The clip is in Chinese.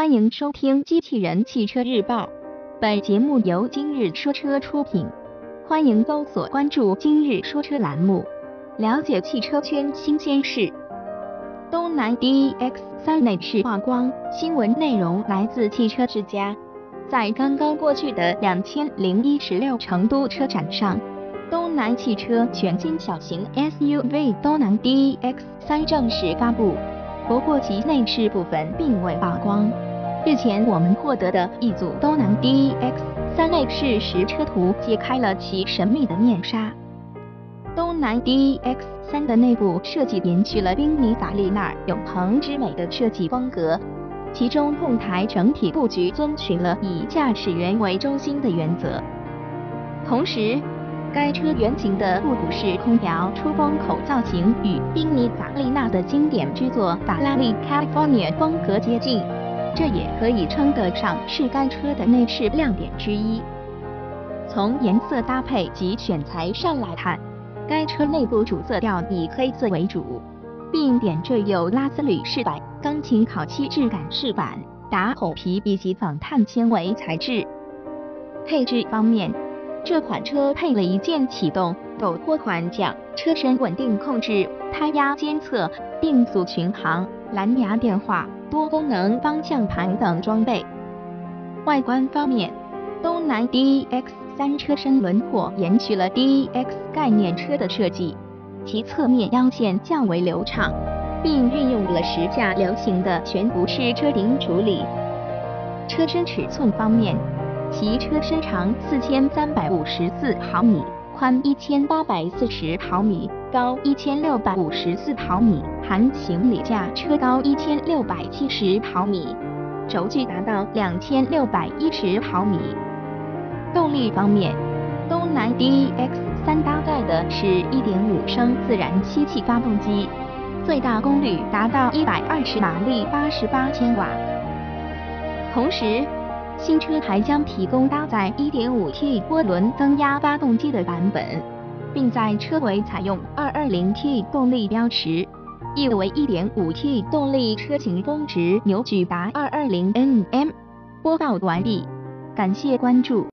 欢迎收听《机器人汽车日报》，本节目由今日说车出品。欢迎搜索关注“今日说车”栏目，了解汽车圈新鲜事。东南 DX3 内饰曝光，新闻内容来自汽车之家。在刚刚过去的两千零一十六成都车展上，东南汽车全新小型 SUV 东南 DX3 正式发布，不过其内饰部分并未曝光。日前我们获得的一组东南 DX3 内饰实车图，揭开了其神秘的面纱。东南 DX3 的内部设计延续了宾尼法利纳永恒之美的设计风格，其中控台整体布局遵循了以驾驶员为中心的原则。同时，该车原型的复古式空调出风口造型与宾尼法利纳的经典之作法拉利 California 风格接近，这也可以称得上是该车的内饰亮点之一。从颜色搭配及选材上来看，该车内部主色调以黑色为主，并点缀有拉丝铝饰板、钢琴烤漆质感饰板、打孔皮以及仿碳纤维材质。配置方面，这款车配了一键启动、陡坡缓降、车身稳定控制、胎压监测、定速巡航、蓝牙电话、多功能方向盘等装备。外观方面，东南 DX。三车身轮廓延续了 DX 概念车的设计，其侧面腰线较为流畅，并运用了时下流行的悬浮式车顶处理。车身尺寸方面，其车身长四千三百五十四毫米，宽一千八百四十毫米，高一千六百五十四毫米，含行李架车高一千六百七十毫米，轴距达到两千六百一十毫米。动力方面，东南 DX3 搭载的是1.5升自然吸气发动机，最大功率达到120马力，88千瓦。同时，新车还将提供搭载 1.5T 涡轮增压发动机的版本，并在车尾采用 220T 动力标识，意为 1.5T 动力车型峰值扭矩达220 Nm。播报完毕，感谢关注。